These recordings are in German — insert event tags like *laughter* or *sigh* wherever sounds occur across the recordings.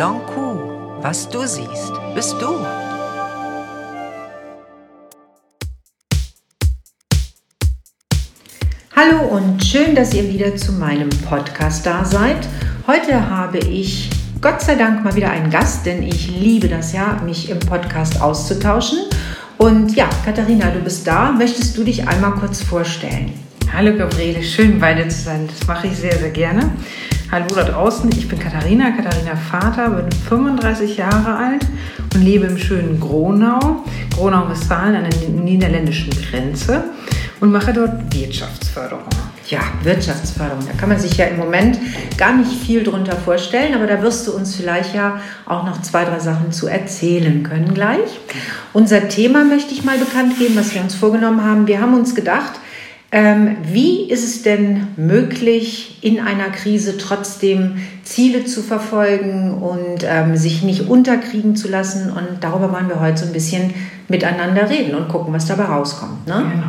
Blanc Coup. Was du siehst, bist du. Hallo und schön, dass ihr wieder zu meinem Podcast da seid. Heute habe ich Gott sei Dank mal wieder einen Gast, denn ich liebe das ja, mich im Podcast auszutauschen. Und ja, Katharina, du bist da. Möchtest du dich einmal kurz vorstellen? Hallo Gabriele, schön bei dir zu sein. Das mache ich sehr, sehr gerne. Hallo da draußen, ich bin Katharina, Katharina Vater, bin 35 Jahre alt und lebe im schönen Gronau, Gronau-Westfalen an der niederländischen Grenze und mache dort Wirtschaftsförderung. Ja, Wirtschaftsförderung. Da kann man sich ja im Moment gar nicht viel drunter vorstellen, aber da wirst du uns vielleicht ja auch noch zwei, drei Sachen zu erzählen können gleich. Unser Thema möchte ich mal bekannt geben, was wir uns vorgenommen haben. Wir haben uns gedacht, wie ist es denn möglich, in einer Krise trotzdem Ziele zu verfolgen und ähm, sich nicht unterkriegen zu lassen? Und darüber wollen wir heute so ein bisschen miteinander reden und gucken, was dabei rauskommt. Ne? Genau, genau.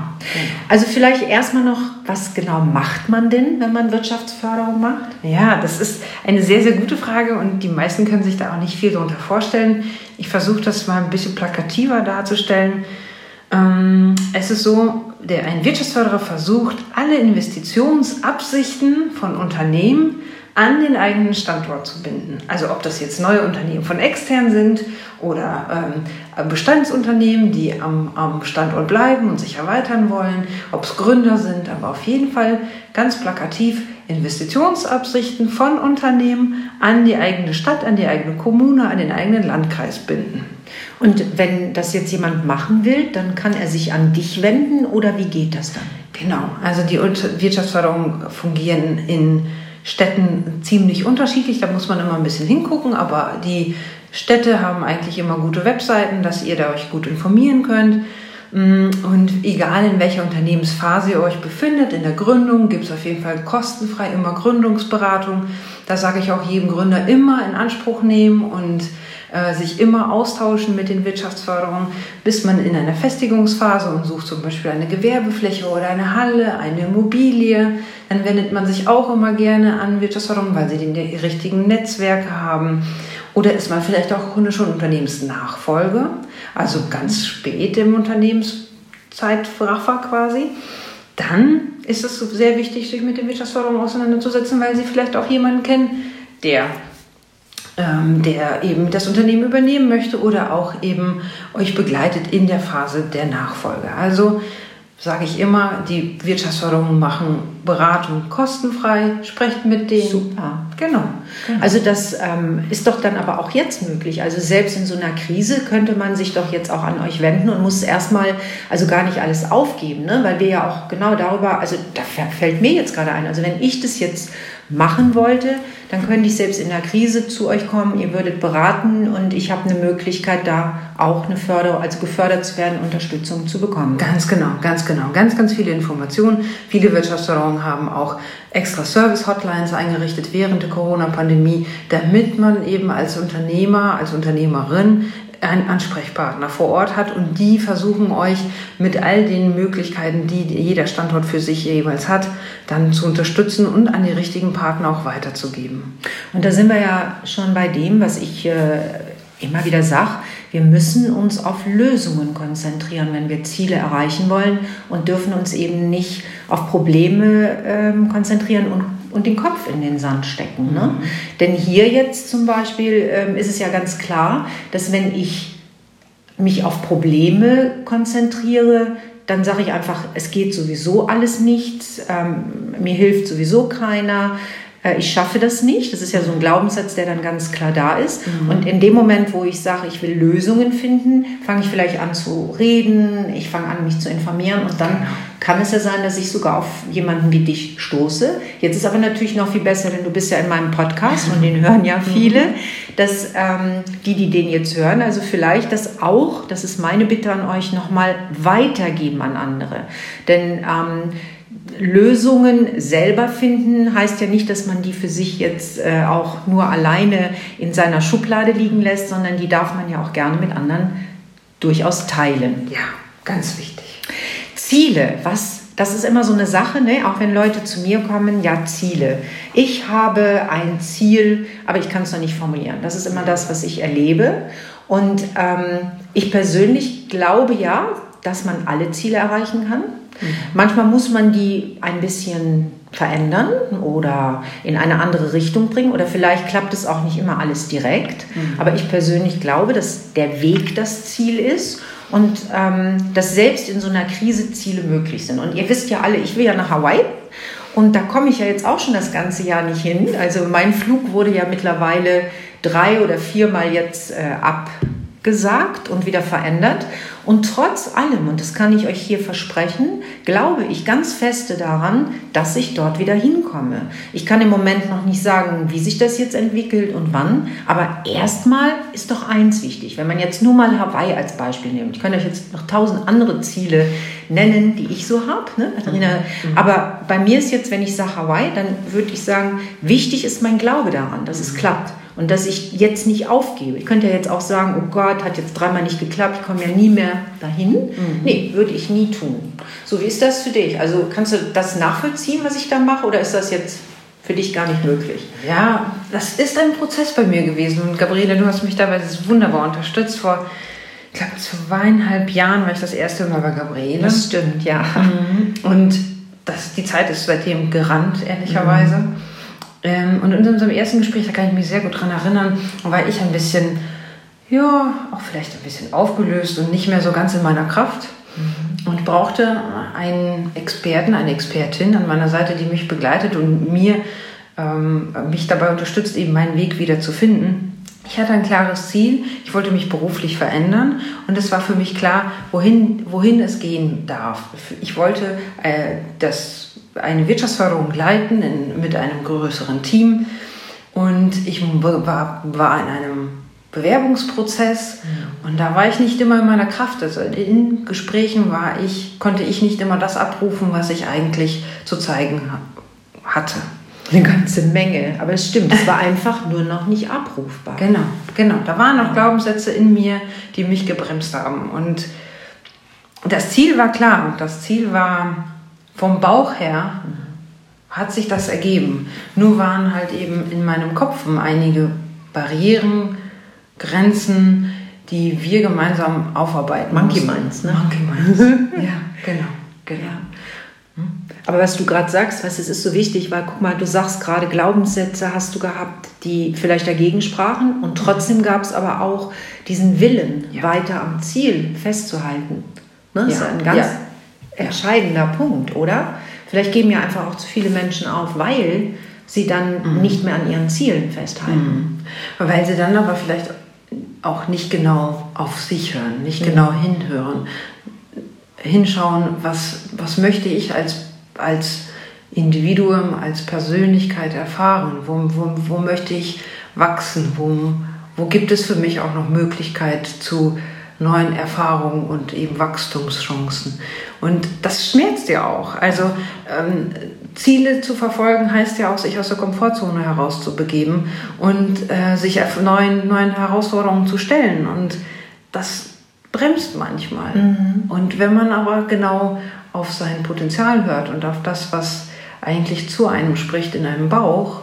Also vielleicht erstmal noch, was genau macht man denn, wenn man Wirtschaftsförderung macht? Ja, das ist eine sehr, sehr gute Frage und die meisten können sich da auch nicht viel darunter vorstellen. Ich versuche das mal ein bisschen plakativer darzustellen. Ähm, es ist so, der, ein Wirtschaftsförderer versucht, alle Investitionsabsichten von Unternehmen an den eigenen Standort zu binden. Also ob das jetzt neue Unternehmen von extern sind oder ähm, Bestandsunternehmen, die am, am Standort bleiben und sich erweitern wollen, ob es Gründer sind, aber auf jeden Fall ganz plakativ Investitionsabsichten von Unternehmen an die eigene Stadt, an die eigene Kommune, an den eigenen Landkreis binden. Und wenn das jetzt jemand machen will, dann kann er sich an dich wenden oder wie geht das dann? Genau, also die Wirtschaftsförderung fungieren in Städten ziemlich unterschiedlich, da muss man immer ein bisschen hingucken, aber die Städte haben eigentlich immer gute Webseiten, dass ihr da euch gut informieren könnt. Mm, und egal in welcher Unternehmensphase ihr euch befindet, in der Gründung gibt es auf jeden Fall kostenfrei immer Gründungsberatung. Da sage ich auch jedem Gründer immer in Anspruch nehmen und äh, sich immer austauschen mit den Wirtschaftsförderungen, bis man in einer Festigungsphase und sucht zum Beispiel eine Gewerbefläche oder eine Halle, eine Immobilie. Dann wendet man sich auch immer gerne an Wirtschaftsförderung, weil sie die richtigen Netzwerke haben. Oder ist man vielleicht auch schon Unternehmensnachfolge, also ganz spät im Unternehmenszeitfracher quasi. Dann ist es sehr wichtig, sich mit der Wirtschaftsförderung auseinanderzusetzen, weil Sie vielleicht auch jemanden kennen, der ähm, der eben das Unternehmen übernehmen möchte oder auch eben euch begleitet in der Phase der Nachfolge. Also sage ich immer, die Wirtschaftsförderungen machen Beratung kostenfrei, sprecht mit denen. Super, genau. genau. Also das ähm, ist doch dann aber auch jetzt möglich. Also selbst in so einer Krise könnte man sich doch jetzt auch an euch wenden und muss erstmal also gar nicht alles aufgeben, ne? weil wir ja auch genau darüber, also da fällt mir jetzt gerade ein, also wenn ich das jetzt machen wollte, dann könnte ich selbst in der Krise zu euch kommen, ihr würdet beraten und ich habe eine Möglichkeit, da auch eine Förderung, also gefördert zu werden, Unterstützung zu bekommen. Ganz genau, ganz genau. Ganz, ganz viele Informationen. Viele Wirtschaftsförderungen haben auch extra Service-Hotlines eingerichtet während der Corona-Pandemie, damit man eben als Unternehmer, als Unternehmerin einen Ansprechpartner vor Ort hat und die versuchen euch mit all den Möglichkeiten, die jeder Standort für sich jeweils hat, dann zu unterstützen und an die richtigen Partner auch weiterzugeben. Und da sind wir ja schon bei dem, was ich äh, immer wieder sage. Wir müssen uns auf Lösungen konzentrieren, wenn wir Ziele erreichen wollen und dürfen uns eben nicht auf Probleme ähm, konzentrieren und und den Kopf in den Sand stecken. Ne? Mhm. Denn hier jetzt zum Beispiel ähm, ist es ja ganz klar, dass wenn ich mich auf Probleme konzentriere, dann sage ich einfach, es geht sowieso alles nichts, ähm, mir hilft sowieso keiner, äh, ich schaffe das nicht. Das ist ja so ein Glaubenssatz, der dann ganz klar da ist. Mhm. Und in dem Moment, wo ich sage, ich will Lösungen finden, fange ich vielleicht an zu reden, ich fange an, mich zu informieren und dann genau. kann es ja sein, dass ich sogar auf jemanden wie dich stoße. Jetzt ist aber natürlich noch viel besser, denn du bist ja in meinem Podcast und den hören ja mhm. viele, dass ähm, die, die den jetzt hören, also vielleicht das auch, das ist meine Bitte an euch, nochmal weitergeben an andere. Denn ähm, Lösungen selber finden heißt ja nicht, dass man die für sich jetzt äh, auch nur alleine in seiner Schublade liegen lässt, sondern die darf man ja auch gerne mit anderen durchaus teilen. Ja, ganz wichtig. Ziele, was das ist immer so eine Sache, ne? auch wenn Leute zu mir kommen, ja, Ziele. Ich habe ein Ziel, aber ich kann es noch nicht formulieren. Das ist immer das, was ich erlebe. Und ähm, ich persönlich glaube ja, dass man alle Ziele erreichen kann. Mhm. Manchmal muss man die ein bisschen verändern oder in eine andere Richtung bringen oder vielleicht klappt es auch nicht immer alles direkt. Mhm. Aber ich persönlich glaube, dass der Weg das Ziel ist und ähm, dass selbst in so einer Krise Ziele möglich sind. Und ihr wisst ja alle, ich will ja nach Hawaii. Und da komme ich ja jetzt auch schon das ganze Jahr nicht hin. Also mein Flug wurde ja mittlerweile drei oder viermal jetzt äh, abgesagt und wieder verändert. Und trotz allem, und das kann ich euch hier versprechen, glaube ich ganz feste daran, dass ich dort wieder hinkomme. Ich kann im Moment noch nicht sagen, wie sich das jetzt entwickelt und wann, aber erstmal ist doch eins wichtig. Wenn man jetzt nur mal Hawaii als Beispiel nimmt, ich kann euch jetzt noch tausend andere Ziele nennen, die ich so habe, ne, Katharina. Mhm. Aber bei mir ist jetzt, wenn ich sage Hawaii, dann würde ich sagen, wichtig ist mein Glaube daran, dass es klappt. Und dass ich jetzt nicht aufgebe. Ich könnte ja jetzt auch sagen, oh Gott, hat jetzt dreimal nicht geklappt, ich komme ja nie mehr dahin. Mhm. Nee, würde ich nie tun. So, wie ist das für dich? Also kannst du das nachvollziehen, was ich da mache, oder ist das jetzt für dich gar nicht möglich? Ja, das ist ein Prozess bei mir gewesen. Und Gabriele, du hast mich dabei wunderbar unterstützt. Vor, ich glaube, zweieinhalb Jahren war ich das erste Mal bei Gabriele. Das stimmt, ja. Mhm. Und das, die Zeit ist seitdem gerannt, ehrlicherweise. Mhm. Ähm, und in unserem ersten Gespräch, da kann ich mich sehr gut daran erinnern, war ich ein bisschen, ja, auch vielleicht ein bisschen aufgelöst und nicht mehr so ganz in meiner Kraft. Mhm. Und brauchte einen Experten, eine Expertin an meiner Seite, die mich begleitet und mir, ähm, mich dabei unterstützt, eben meinen Weg wieder zu finden. Ich hatte ein klares Ziel, ich wollte mich beruflich verändern und es war für mich klar, wohin, wohin es gehen darf. Ich wollte äh, das eine Wirtschaftsförderung leiten in, mit einem größeren Team. Und ich war, war in einem Bewerbungsprozess mhm. und da war ich nicht immer in meiner Kraft. Also in Gesprächen war ich, konnte ich nicht immer das abrufen, was ich eigentlich zu zeigen hatte. Eine ganze Menge, aber es stimmt, es war einfach nur noch nicht abrufbar. Genau, genau. Da waren noch Glaubenssätze in mir, die mich gebremst haben. Und das Ziel war klar und das Ziel war vom Bauch her hat sich das ergeben. Nur waren halt eben in meinem Kopf einige Barrieren, Grenzen, die wir gemeinsam aufarbeiten. Monkey Minds, ne? Monkey *laughs* Minds. ja, genau, genau. Hm? Aber was du gerade sagst, was es ist so wichtig, weil guck mal, du sagst gerade Glaubenssätze hast du gehabt, die vielleicht dagegen sprachen und trotzdem gab es aber auch diesen Willen, ja. weiter am Ziel festzuhalten. Ne? Das ja. ist ein ganz ja entscheidender Punkt, oder? Vielleicht geben ja einfach auch zu viele Menschen auf, weil sie dann mhm. nicht mehr an ihren Zielen festhalten. Mhm. Weil sie dann aber vielleicht auch nicht genau auf sich hören, nicht mhm. genau hinhören, hinschauen, was, was möchte ich als, als Individuum, als Persönlichkeit erfahren, wo, wo, wo möchte ich wachsen, wo, wo gibt es für mich auch noch Möglichkeit zu neuen Erfahrungen und eben Wachstumschancen. Und das schmerzt ja auch. Also ähm, Ziele zu verfolgen heißt ja auch, sich aus der Komfortzone herauszubegeben und äh, sich neuen, neuen Herausforderungen zu stellen. Und das bremst manchmal. Mhm. Und wenn man aber genau auf sein Potenzial hört und auf das, was eigentlich zu einem spricht in einem Bauch,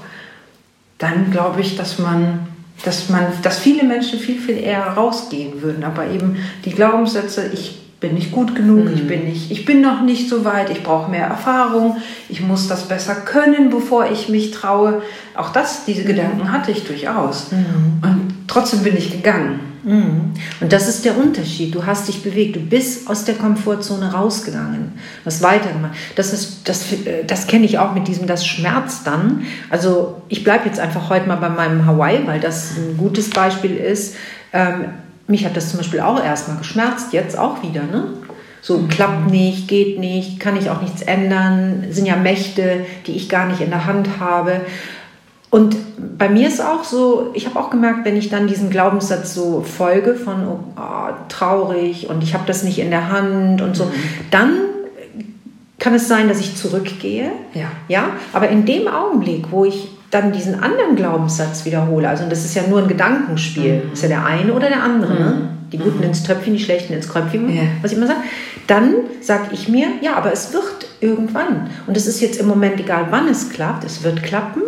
dann glaube ich, dass man dass man, dass viele Menschen viel, viel eher rausgehen würden. Aber eben die Glaubenssätze, ich bin nicht gut genug, mhm. ich, bin nicht, ich bin noch nicht so weit, ich brauche mehr Erfahrung, ich muss das besser können, bevor ich mich traue. Auch das, diese Gedanken hatte ich durchaus. Mhm. Und trotzdem bin ich gegangen. Mhm. Und das ist der Unterschied. Du hast dich bewegt, du bist aus der Komfortzone rausgegangen, hast weitergemacht. Das, ist, das, äh, das kenne ich auch mit diesem, das Schmerz dann. Also ich bleibe jetzt einfach heute mal bei meinem Hawaii, weil das ein gutes Beispiel ist. Ähm, mich hat das zum Beispiel auch erstmal geschmerzt, jetzt auch wieder. Ne? So mhm. klappt nicht, geht nicht, kann ich auch nichts ändern, sind ja Mächte, die ich gar nicht in der Hand habe. Und bei mir ist auch so, ich habe auch gemerkt, wenn ich dann diesem Glaubenssatz so folge von oh, oh, traurig und ich habe das nicht in der Hand und so, mhm. dann kann es sein, dass ich zurückgehe. Ja. ja. Aber in dem Augenblick, wo ich dann diesen anderen Glaubenssatz wiederhole, also das ist ja nur ein Gedankenspiel, mhm. ist ja der eine oder der andere, ne? mhm. die Guten ins Töpfchen, die Schlechten ins Kröpfchen, Ja. was ich immer sage, dann sage ich mir, ja, aber es wird irgendwann. Und es ist jetzt im Moment egal, wann es klappt, es wird klappen.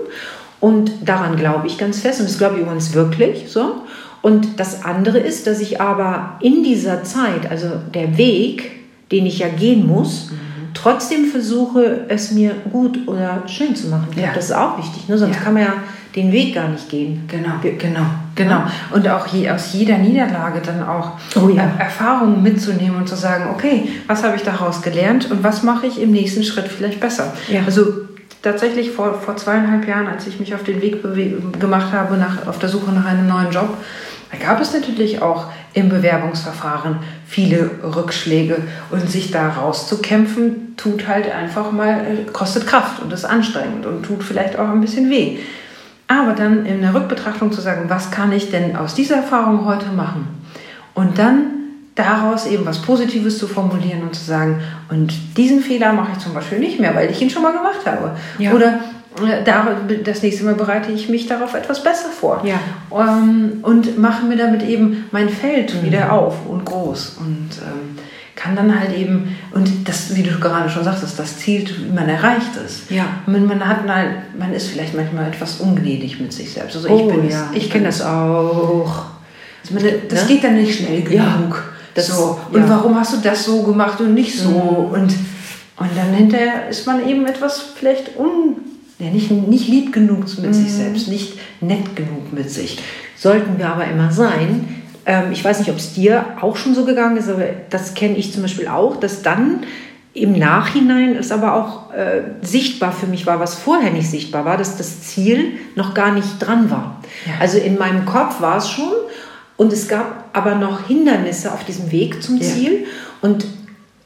Und daran glaube ich ganz fest. Und das glaube ich übrigens wirklich so. Und das andere ist, dass ich aber in dieser Zeit, also der Weg, den ich ja gehen muss, trotzdem versuche, es mir gut oder schön zu machen. Ich glaube, Ja. das ist auch wichtig. Ne? Sonst Ja. kann man ja den Weg gar nicht gehen. Genau, genau, genau. Und auch je, aus jeder Niederlage dann auch Oh ja. Er- Erfahrungen mitzunehmen und zu sagen, okay, was habe ich daraus gelernt und was mache ich im nächsten Schritt vielleicht besser. Ja. Also tatsächlich vor, vor zweieinhalb Jahren, als ich mich auf den Weg gemacht habe, nach, auf der Suche nach einem neuen Job, da gab es natürlich auch im Bewerbungsverfahren viele Rückschläge und sich da rauszukämpfen, tut halt einfach mal, äh, kostet Kraft und ist anstrengend und tut vielleicht auch ein bisschen weh. Aber dann in der Rückbetrachtung zu sagen, was kann ich denn aus dieser Erfahrung heute machen? Und dann daraus eben was Positives zu formulieren und zu sagen, und diesen Fehler mache ich zum Beispiel nicht mehr, weil ich ihn schon mal gemacht habe. Ja. Oder äh, da, das nächste Mal bereite ich mich darauf etwas besser vor. Ja. Ähm, und mache mir damit eben mein Feld wieder auf und groß. Und ähm, kann dann halt eben, und das, wie du gerade schon sagtest, das Ziel, man erreicht es. Ja. Man, man, hat mal, man ist vielleicht manchmal etwas ungnädig mit sich selbst. Also Oh, ich bin ja. ich kenne das auch. ich meine, das Ne? geht dann nicht schnell genug. Ja, das- so. Und ja. warum hast du das so gemacht und nicht so? Und, und dann hinterher ist man eben etwas vielleicht un, ja, nicht, nicht lieb genug mit sich selbst, nicht nett genug mit sich. Sollten wir aber immer sein. Ähm, ich weiß nicht, ob es dir auch schon so gegangen ist, aber das kenne ich zum Beispiel auch, dass dann im Nachhinein es aber auch äh, sichtbar für mich war, was vorher nicht sichtbar war, dass das Ziel noch gar nicht dran war. Ja. Also in meinem Kopf war es schon und es gab aber noch Hindernisse auf diesem Weg zum Ja. Ziel und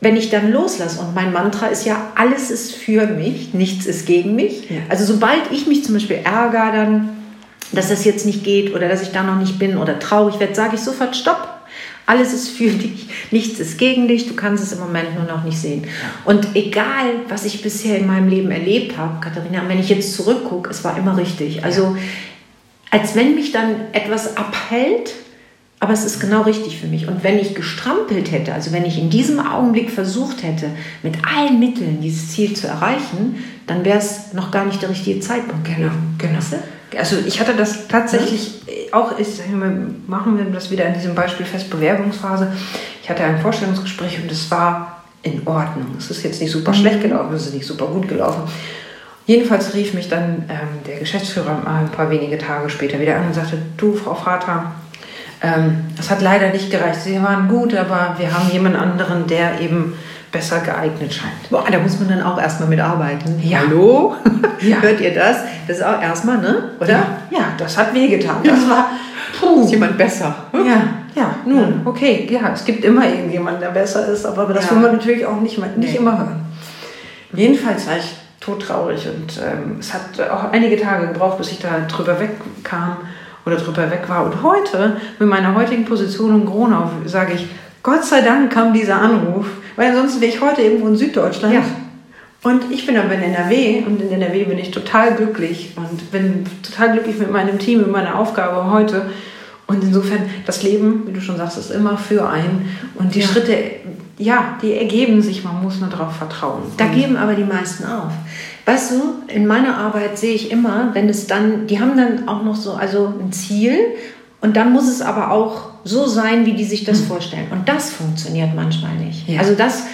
wenn ich dann loslasse und mein Mantra ist ja, alles ist für mich, nichts ist gegen mich. Ja. Also sobald ich mich zum Beispiel ärgere, dann dass das jetzt nicht geht oder dass ich da noch nicht bin oder traurig werde, sage ich sofort Stopp. Alles ist für dich, nichts ist gegen dich, du kannst es im Moment nur noch nicht sehen. Und egal, was ich bisher in meinem Leben erlebt habe, Katharina, wenn ich jetzt zurückgucke, es war immer richtig. Also als wenn mich dann etwas abhält, aber es ist genau richtig für mich. Und wenn ich gestrampelt hätte, also wenn ich in diesem Augenblick versucht hätte, mit allen Mitteln dieses Ziel zu erreichen, dann wäre es noch gar nicht der richtige Zeitpunkt. Genau, genau. Weißt du? Also ich hatte das tatsächlich auch, ich sag mal, machen wir das wieder an diesem Beispiel fest, Bewerbungsphase. Ich hatte ein Vorstellungsgespräch und es war in Ordnung. Es ist jetzt nicht super schlecht gelaufen, es ist nicht super gut gelaufen. Jedenfalls rief mich dann ähm, der Geschäftsführer mal ein paar wenige Tage später wieder an und sagte, du, Frau Vater, ähm, es hat leider nicht gereicht. Sie waren gut, aber wir haben jemand anderen, der eben besser geeignet scheint. Boah, da muss man dann auch erstmal mitarbeiten. Ja. Hallo? Ja. *laughs* Hört ihr das? Das ist auch erstmal, ne? Oder? Ja, ja das hat wehgetan. Das war, puh. Ist jemand besser? Ja, ja, nun, okay, ja, es gibt immer irgendjemanden, der besser ist, aber das Ja. will man natürlich auch nicht, nicht Nee. immer hören. Jedenfalls war ich todtraurig und ähm, es hat auch einige Tage gebraucht, bis ich da drüber wegkam oder drüber weg war. Und heute, mit meiner heutigen Position in Gronau, sage ich, Gott sei Dank kam dieser Anruf, weil ansonsten wäre ich heute irgendwo in Süddeutschland. Ja. Und ich bin aber in NRW und in NRW bin ich total glücklich und bin total glücklich mit meinem Team, mit meiner Aufgabe heute. Und insofern, das Leben, wie du schon sagst, ist immer für einen. Und die Ja. Schritte, ja, die ergeben sich, man muss nur darauf vertrauen. Da geben aber die meisten auf. Weißt du, in meiner Arbeit sehe ich immer, wenn es dann, die haben dann auch noch so, also ein Ziel und dann muss es aber auch so sein, wie die sich das vorstellen. Und das funktioniert manchmal nicht. Ja. Also das,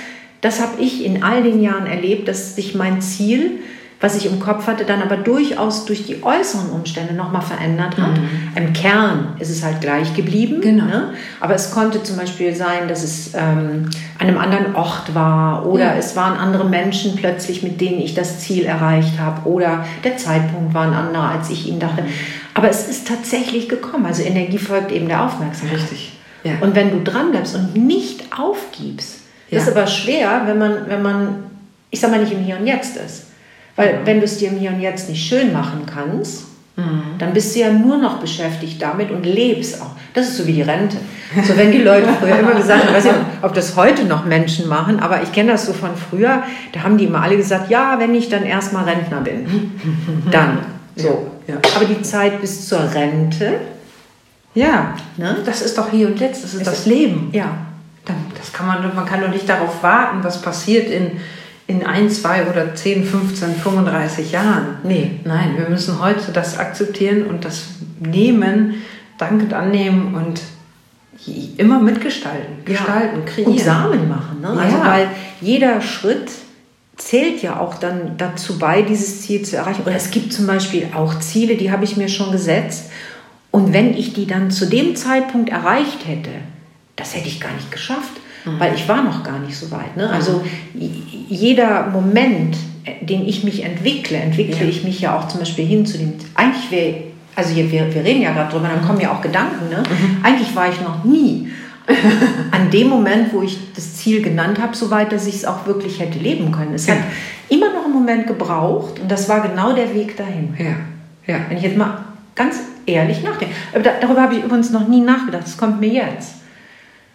das habe ich in all den Jahren erlebt, dass sich mein Ziel, was ich im Kopf hatte, dann aber durchaus durch die äußeren Umstände nochmal verändert hat. Im Kern ist es halt gleich geblieben. Genau. Ne? Aber es konnte zum Beispiel sein, dass es ähm, an einem anderen Ort war oder Ja. es waren andere Menschen plötzlich, mit denen ich das Ziel erreicht habe oder der Zeitpunkt war ein anderer, als ich ihn dachte. Aber es ist tatsächlich gekommen. Also Energie folgt eben der Aufmerksamkeit. Richtig. Ja. Und wenn du dran bleibst und nicht aufgibst, das Ja. ist aber schwer, wenn man, wenn man, ich sag mal, nicht im Hier und Jetzt ist. Weil wenn du es dir im Hier und Jetzt nicht schön machen kannst, dann bist du ja nur noch beschäftigt damit und lebst auch. Das ist so wie die Rente. So wenn die Leute früher immer gesagt haben, ich weiß nicht, ob das heute noch Menschen machen, aber ich kenne das so von früher, da haben die immer alle gesagt, ja, wenn ich dann erstmal Rentner bin, dann. *laughs* So. Ja. Aber die Zeit bis zur Rente, Ja, ne? das ist doch hier und jetzt, das ist es das Leben. Ja. Das kann man, man kann doch nicht darauf warten, was passiert in, in ein, zwei oder 10, 15, 35 Jahren. Nee. Nein, wir müssen heute das akzeptieren und das nehmen, dankend annehmen und immer mitgestalten, gestalten, ja. kreieren. Und Samen machen. Ne? Ja. Also weil jeder Schritt zählt ja auch dann dazu bei, dieses Ziel zu erreichen. Oder es gibt zum Beispiel auch Ziele, die habe ich mir schon gesetzt. Und wenn ich die dann zu dem Zeitpunkt erreicht hätte, das hätte ich gar nicht geschafft, mhm. weil ich war noch gar nicht so weit. Ne? Also jeder Moment, äh, den ich mich entwickle, entwickle ja. ich mich ja auch zum Beispiel hin zu dem, eigentlich wäre, also wir, wir reden ja gerade drüber, dann kommen ja auch Gedanken, ne? Mhm. eigentlich war ich noch nie *laughs* an dem Moment, wo ich das Ziel genannt habe, so weit, dass ich es auch wirklich hätte leben können. Es ja. hat immer noch einen Moment gebraucht und das war genau der Weg dahin. Ja. Ja. Wenn ich jetzt mal ganz ehrlich nachdenke. Darüber habe ich übrigens noch nie nachgedacht. Das kommt mir jetzt.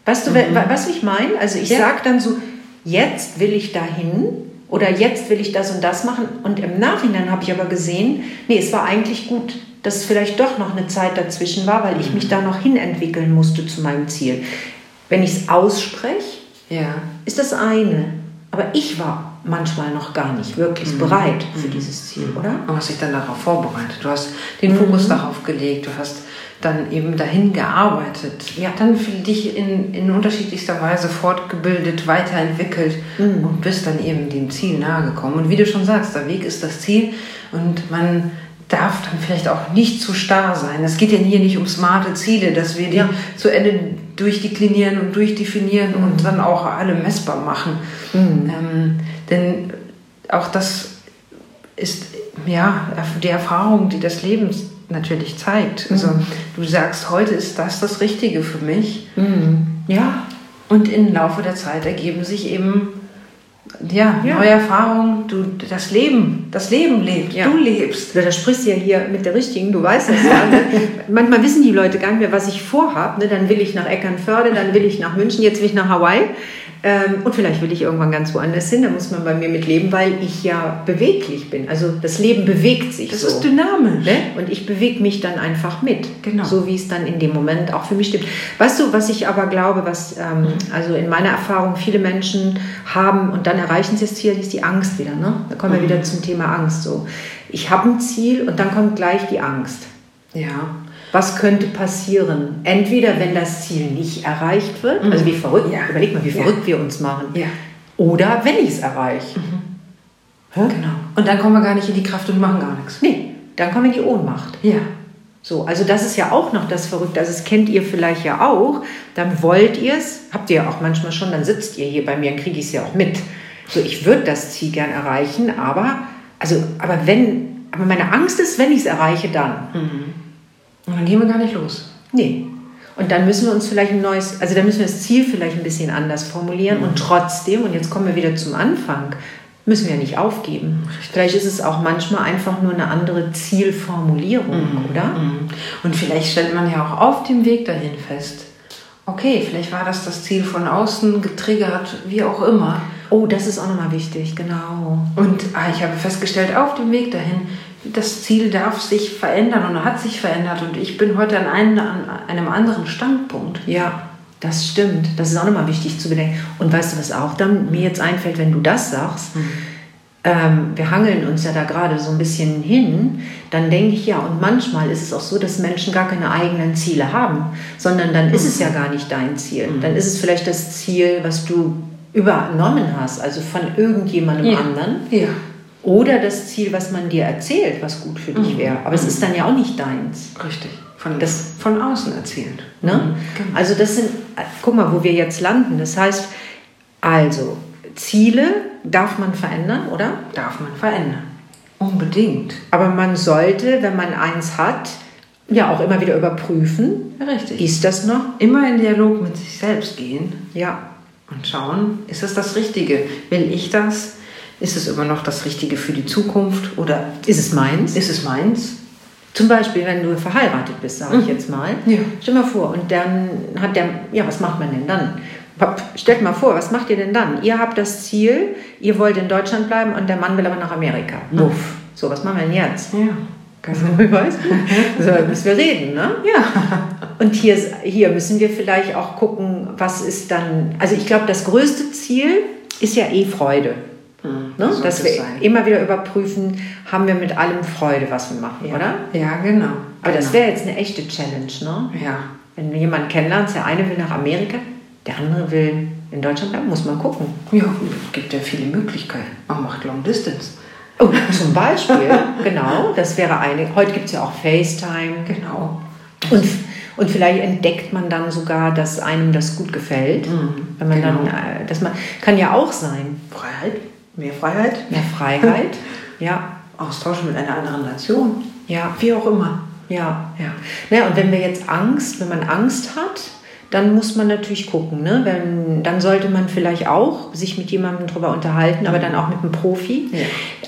Weißt du, mhm. was ich meine? Also ich ja. sage dann so, jetzt will ich dahin oder jetzt will ich das und das machen. Und im Nachhinein habe ich aber gesehen, nee, es war eigentlich gut, dass es vielleicht doch noch eine Zeit dazwischen war, weil ich mich da noch hinentwickeln musste zu meinem Ziel. Wenn ich es ausspreche, ja. ist das eine. Aber ich war manchmal noch gar nicht wirklich mhm. bereit für mhm. dieses Ziel, oder? Du hast dich dann darauf vorbereitet. Du hast den Fokus mhm. darauf gelegt. Du hast dann eben dahin gearbeitet. Ja. Dann für dich in, in unterschiedlichster Weise fortgebildet, weiterentwickelt mhm. und bist dann eben dem Ziel nahegekommen. Und wie du schon sagst, der Weg ist das Ziel und man darf dann vielleicht auch nicht zu starr sein. Es geht ja hier nicht um smarte Ziele, dass wir die ja. zu Ende durchdeklinieren und durchdefinieren mhm. und dann auch alle messbar machen. Mhm. Ähm, denn auch das ist ja die Erfahrung, die das Leben natürlich zeigt. Also mhm. du sagst, heute ist das das Richtige für mich. Mhm. Ja. Und im Laufe der Zeit ergeben sich eben ja, ja. neue Erfahrungen, du, das Leben, das Leben lebt, ja. du lebst. Da sprichst du ja hier mit der Richtigen, du weißt das ja. Ne? *laughs* Manchmal wissen die Leute gar nicht mehr, was ich vorhabe. Ne? Dann will ich nach Eckernförde, dann will ich nach München, jetzt will ich nach Hawaii. Ähm, und vielleicht will ich irgendwann ganz woanders hin, da muss man bei mir mit leben, weil ich ja beweglich bin. Also das Leben bewegt sich das so. Ist dynamisch. Ne? Und ich bewege mich dann einfach mit. Genau. So wie es dann in dem Moment auch für mich stimmt. Weißt du, was ich aber glaube, was ähm, also in meiner Erfahrung viele Menschen haben und dann erreichen sie das Ziel, ist die Angst wieder. Ne? Da kommen wir mhm. wieder zum Thema Angst. So. Ich habe ein Ziel und dann kommt gleich die Angst. Ja was könnte passieren? Entweder, wenn das Ziel nicht erreicht wird, mhm. also wie verrückt, ja. überleg mal, wie verrückt ja. wir uns machen, ja. oder wenn ich es erreiche. Mhm. Genau. Und dann kommen wir gar nicht in die Kraft und machen gar nichts. Nee, dann kommen wir in die Ohnmacht. Ja. So, also das ist ja auch noch das Verrückte. Also das kennt ihr vielleicht ja auch. Dann wollt ihr es, habt ihr ja auch manchmal schon, dann sitzt ihr hier bei mir, dann kriege ich es ja auch mit. So, ich würde das Ziel gern erreichen, aber, also, aber wenn, aber meine Angst ist, wenn ich es erreiche, dann. Mhm. Und dann gehen wir gar nicht los. Nee. Und dann müssen wir uns vielleicht ein neues, also dann müssen wir das Ziel vielleicht ein bisschen anders formulieren mhm. und trotzdem, und jetzt kommen wir wieder zum Anfang, müssen wir nicht aufgeben. Vielleicht ist es auch manchmal einfach nur eine andere Zielformulierung, mhm. oder? Mhm. Und vielleicht stellt man ja auch auf dem Weg dahin fest, okay, vielleicht war das das Ziel von außen getriggert, wie auch immer. Oh, das ist auch nochmal wichtig, genau. Und ah, ich habe festgestellt, auf dem Weg dahin das Ziel darf sich verändern und hat sich verändert und ich bin heute an einem, an einem anderen Standpunkt. Ja, das stimmt. Das ist auch nochmal wichtig zu bedenken. Und weißt du, was auch dann mir jetzt einfällt, wenn du das sagst? Mhm. Ähm, wir hangeln uns ja da gerade so ein bisschen hin, dann denke ich ja, und manchmal ist es auch so, dass Menschen gar keine eigenen Ziele haben, sondern dann ist es ja gar nicht dein Ziel. Mhm. Dann ist es vielleicht das Ziel, was du übernommen hast, also von irgendjemandem ja. anderen. Ja. Oder das Ziel, was man dir erzählt, was gut für dich mhm. wäre. Aber mhm. es ist dann ja auch nicht deins. Richtig. Von, das, von außen erzählt. Ne? Mhm. Genau. Also das sind, guck mal, wo wir jetzt landen. Das heißt, also Ziele darf man verändern, oder? Darf man verändern. Unbedingt. Aber man sollte, wenn man eins hat, ja auch immer wieder überprüfen. Richtig. Ist das noch? Immer in Dialog mit sich selbst gehen. Ja. Und schauen, ist es das Richtige? Will ich das? Ist es immer noch das Richtige für die Zukunft oder ist es meins? Ist es meins? Zum Beispiel, wenn du verheiratet bist, sage ich mhm. jetzt mal. Ja. Stell mal vor, und dann hat der, ja, was macht man denn dann? Stellt mal vor, was macht ihr denn dann? Ihr habt das Ziel, ihr wollt in Deutschland bleiben und der Mann will aber nach Amerika. Muff. So, was machen wir denn jetzt? Ja. Also, *laughs* ich weiß. so, müssen wir reden, ne? Ja. und hier, hier müssen wir vielleicht auch gucken, was ist dann, also ich glaube, das größte Ziel ist ja eh Freude. Hm, Ne? Dass wir sein. immer wieder überprüfen, haben wir mit allem Freude, was wir machen, ja. oder? Ja, genau. Aber das genau. wäre jetzt eine echte Challenge, ne? Ja. Wenn du jemanden kennenlernst, der eine will nach Amerika, der andere will in Deutschland bleiben, muss man gucken. Ja, es gibt ja viele Möglichkeiten. Man macht Long Distance. Oh, zum Beispiel, *laughs* genau, das wäre eine. Heute gibt es ja auch FaceTime. Genau. Und, und vielleicht entdeckt man dann sogar, dass einem das gut gefällt. wenn man genau. dann, äh, das man, kann ja auch sein. Freiheit, mehr Freiheit, Mehr Freiheit. *laughs* ja, Austausch mit einer anderen Nation. ja, Wie auch immer. ja. Ja. Naja, und wenn wir jetzt Angst, wenn man Angst hat, dann muss man natürlich gucken. Ne? Wenn, dann sollte man vielleicht auch sich mit jemandem drüber unterhalten, aber dann auch mit einem Profi. Ja.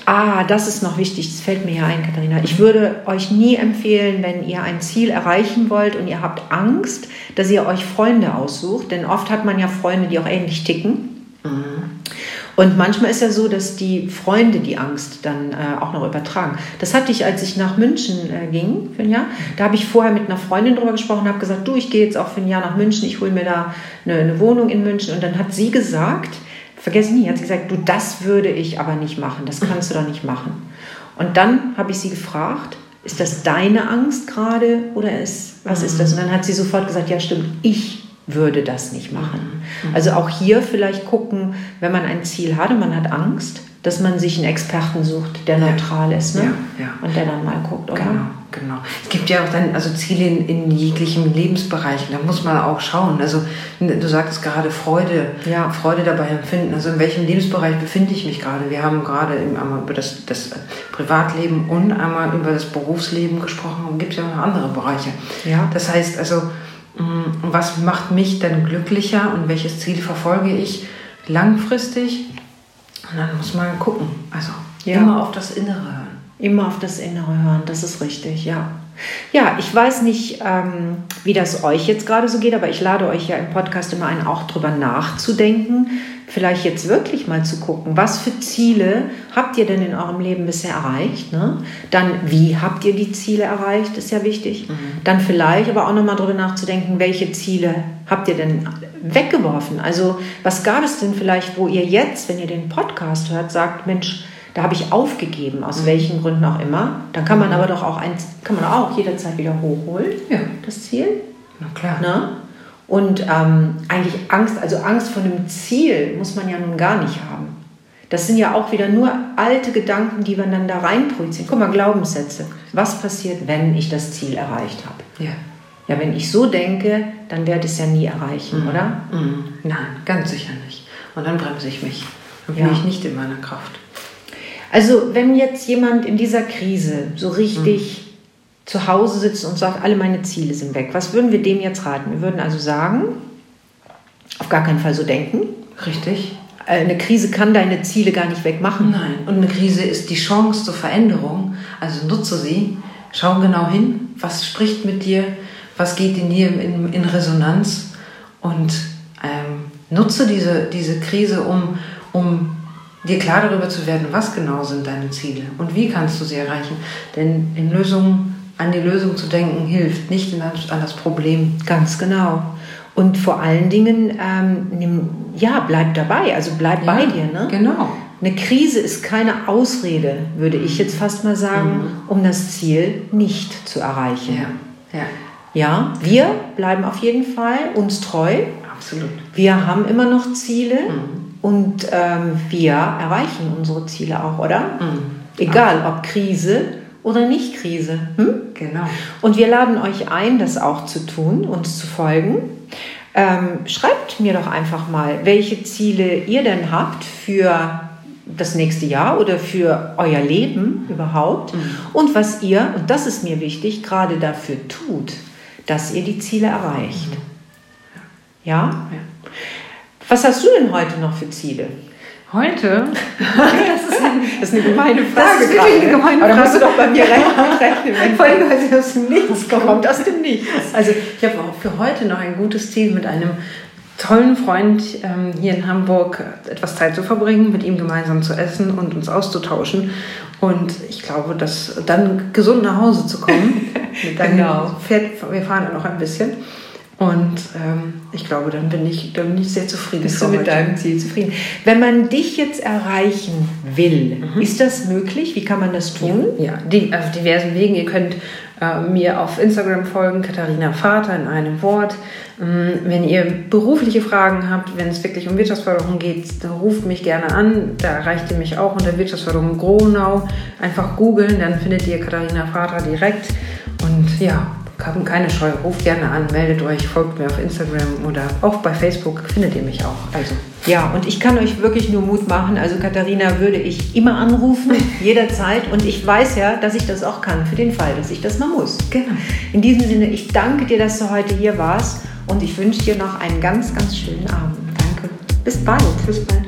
Ah, das ist noch wichtig, das fällt mir ja ein, Katharina. Ich würde euch nie empfehlen, wenn ihr ein Ziel erreichen wollt und ihr habt Angst, dass ihr euch Freunde aussucht, denn oft hat man ja Freunde, die auch ähnlich ticken. Und manchmal ist ja so, dass die Freunde die Angst dann äh, auch noch übertragen. Das hatte ich, als ich nach München äh, ging für ein Jahr. Da habe ich vorher mit einer Freundin drüber gesprochen, habe gesagt, du, ich gehe jetzt auch für ein Jahr nach München, ich hole mir da eine, eine Wohnung in München. Und dann hat sie gesagt, vergesse nie, hat sie gesagt, du, das würde ich aber nicht machen, das kannst du doch nicht machen. Und dann habe ich sie gefragt, ist das deine Angst gerade oder ist, was ist das? Und dann hat sie sofort gesagt, ja stimmt, ich würde das nicht machen. Also auch hier vielleicht gucken, wenn man ein Ziel hat und man hat Angst, dass man sich einen Experten sucht, der neutral ist ne? Ja, ja. und der dann mal guckt, oder? Genau, genau. Es gibt ja auch dann also Ziele in, in jeglichen Lebensbereichen. Da muss man auch schauen. Also du sagtest gerade Freude, Ja. Freude dabei empfinden. Also in welchem Lebensbereich befinde ich mich gerade? Wir haben gerade einmal über das, das Privatleben und einmal über das Berufsleben gesprochen. Und gibt ja noch andere Bereiche. Ja. Das heißt also, was macht mich dann glücklicher und welches Ziel verfolge ich langfristig? Und dann muss man gucken. Also Ja. immer auf das Innere hören. Immer auf das Innere hören, das ist richtig, ja. Ja, ich weiß nicht, ähm, wie das euch jetzt gerade so geht, aber ich lade euch ja im Podcast immer ein, auch drüber nachzudenken, vielleicht jetzt wirklich mal zu gucken, was für Ziele habt ihr denn in eurem Leben bisher erreicht? Ne? Dann, wie habt ihr die Ziele erreicht, ist ja wichtig. Dann vielleicht aber auch nochmal drüber nachzudenken, welche Ziele habt ihr denn weggeworfen? Also, was gab es denn vielleicht, wo ihr jetzt, wenn ihr den Podcast hört, sagt, Mensch, da habe ich aufgegeben, aus welchen Gründen auch immer. Dann kann man aber doch auch ein, kann man auch jederzeit wieder hochholen, Ja. das Ziel. Na klar. Ne? Und ähm, eigentlich Angst, also Angst vor einem Ziel muss man ja nun gar nicht haben. Das sind ja auch wieder nur alte Gedanken, die man dann da reinprojizieren. Guck mal, Glaubenssätze. Was passiert, wenn ich das Ziel erreicht habe? Ja. Ja, wenn ich so denke, dann werde ich es ja nie erreichen, oder? Mhm. Nein, ganz sicher nicht. Und dann bremse ich mich. Dann bin Ja. ich nicht in meiner Kraft. Also wenn jetzt jemand in dieser Krise so richtig zu Hause sitzt und sagt, alle meine Ziele sind weg, was würden wir dem jetzt raten? Wir würden also sagen, auf gar keinen Fall so denken. Richtig? Äh, Eine Krise kann deine Ziele gar nicht wegmachen. Nein. Und eine Krise ist die Chance zur Veränderung. Also nutze sie. Schau genau hin. Was spricht mit dir? Was geht in dir in, in Resonanz? Und ähm, nutze diese, diese Krise, um, um dir klar darüber zu werden, was genau sind deine Ziele und wie kannst du sie erreichen. Denn in Lösungen, an die Lösung zu denken, hilft nicht an das, Problem. Ganz genau. Und vor allen Dingen, ähm, nimm, ja, bleib dabei, also bleib bei dir. Ne? Genau. Eine Krise ist keine Ausrede, würde ich jetzt fast mal sagen, um das Ziel nicht zu erreichen. Ja, ja, Ja, wir bleiben auf jeden Fall uns treu. absolut. Wir haben immer noch Ziele und ähm, wir erreichen unsere Ziele auch, oder? Egal ob Krise oder nicht Krise. Hm? Genau. Und wir laden euch ein, das auch zu tun, uns zu folgen. Ähm, schreibt mir doch einfach mal, welche Ziele ihr denn habt für das nächste Jahr oder für euer Leben überhaupt und was ihr, und das ist mir wichtig, gerade dafür tut, dass ihr die Ziele erreicht. Ja? Ja. Was hast du denn heute noch für Ziele? Heute *laughs* Das ist eine gemeine Frage. Das ist wirklich eine gemeine Aber da musst Frage. du doch bei mir rechnen. Wenn Vor allem, weil sie aus dem Nichts kommt. aus dem Nichts. Also ich habe auch für heute noch ein gutes Ziel mit einem tollen Freund ähm, hier in Hamburg äh, etwas Zeit zu verbringen, mit ihm gemeinsam zu essen und uns auszutauschen. Und ich glaube, dass dann gesund nach Hause zu kommen, *laughs* genau. Fährt, wir fahren dann noch ein bisschen. Und ähm, ich glaube, dann bin ich, dann bin ich sehr zufrieden. Bist du mit heute. deinem Ziel zufrieden? Wenn man dich jetzt erreichen will, mhm. ist das möglich? Wie kann man das tun? Ja, ja die, auf diversen Wegen. Ihr könnt äh, mir auf Instagram folgen, Katharina Vater in einem Wort. Ähm, wenn ihr berufliche Fragen habt, wenn es wirklich um Wirtschaftsförderung geht, dann ruft mich gerne an. Da erreicht ihr mich auch unter Wirtschaftsförderung Gronau. Einfach googeln, dann findet ihr Katharina Vater direkt. Und ja, haben keine Scheu, ruft gerne an, meldet euch, folgt mir auf Instagram oder auch bei Facebook findet ihr mich auch. Also. Ja, und ich kann euch wirklich nur Mut machen. Also Katharina würde ich immer anrufen, *laughs* jederzeit. Und ich weiß ja, dass ich das auch kann, für den Fall, dass ich das mal muss. Genau. In diesem Sinne, ich danke dir, dass du heute hier warst und ich wünsche dir noch einen ganz, ganz schönen Abend. Danke. Bis bald. Bis bald.